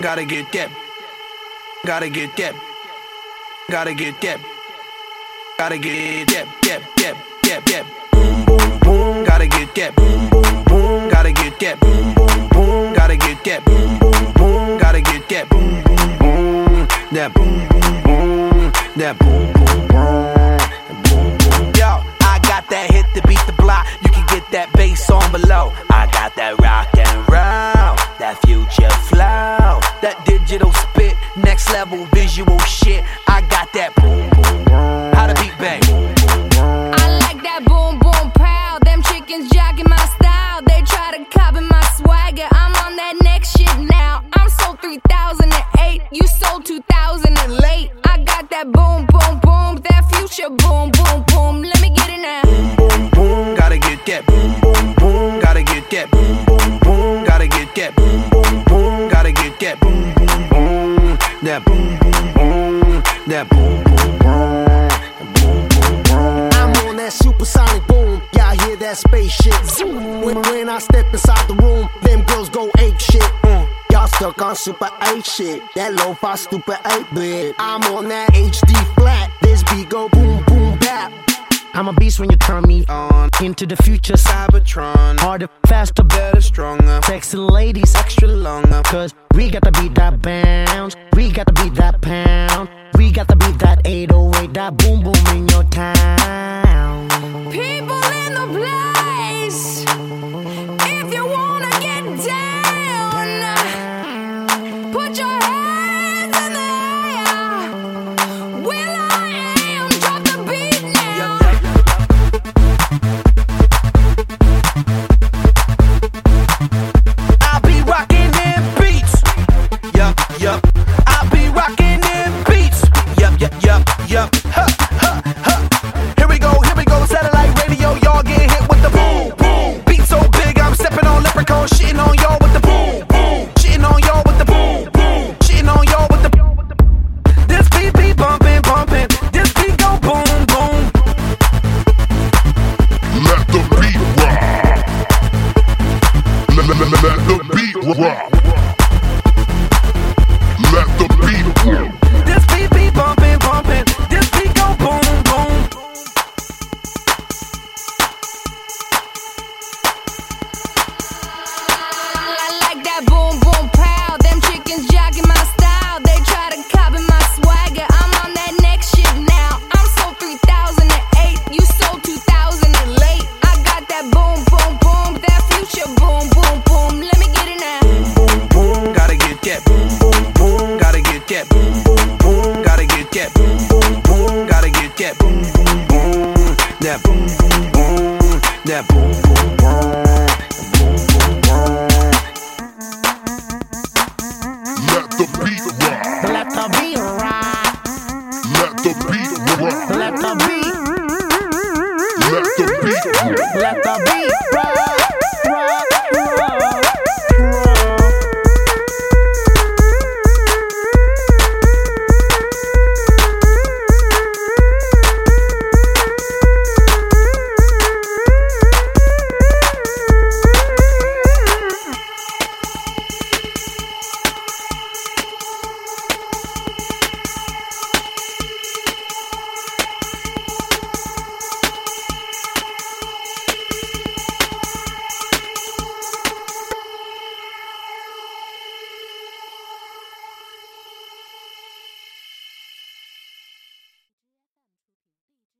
Gotta get that. Gotta get that. Gotta get that. Gotta get that. That. That. That. That. Boom boom boom. Gotta get that. Boom boom boom. Gotta get that. Boom boom boom. Gotta get that. Boom boom boom. Gotta get that. Boom boom boom. That boom boom boom. That boom boom boom. That bass on below. I got that rock and roll, that future flow, that digital spit, next level visual shit. I got that boom boom boom. How to beat bang. I like that boom boom pow. Them chickens jacking my style. They try to copy my swagger. I'm on that next shit now. I'm sold 3008. You sold 2000 and late. I got that boom boom boom. That future boom. That boom boom boom. That boom boom boom. Boom boom boom. I'm on that supersonic boom. Y'all hear that spaceship zoom. When, when I step inside the room, them girls go ape shit. Mm. Y'all stuck on super 8 shit. That lo-fi stupid 8 bit. I'm on that HD flat. This beat go boom. I'm a beast when you turn me on into the future. Cybertron. Harder, faster, Better, stronger. sexy ladies. Extra longer. Cause we got to beat that bounce. We got to beat that pound. We got to beat that 808, that boom boom in your town. Let, the beat rock. Let the beat rock. This beat be bumping, bumping. This beat go boom, boom. I like that boom boom pow. Them chickens jacking my style. They try to copy my swagger. I'm on that next shit now. I'm sold 3008. You sold 2000 and late. I got that boom boom boom. That future boom boom boom. That boom boom boom, gotta get that boom boom boom, gotta get that boom boom boom, gotta get that boom boom boom, that boom boom boom, that boom boom boom. Let the beat rock. Let the beat rock. Let the beat rock. Let the beat. Let the beat. Let the beat rock.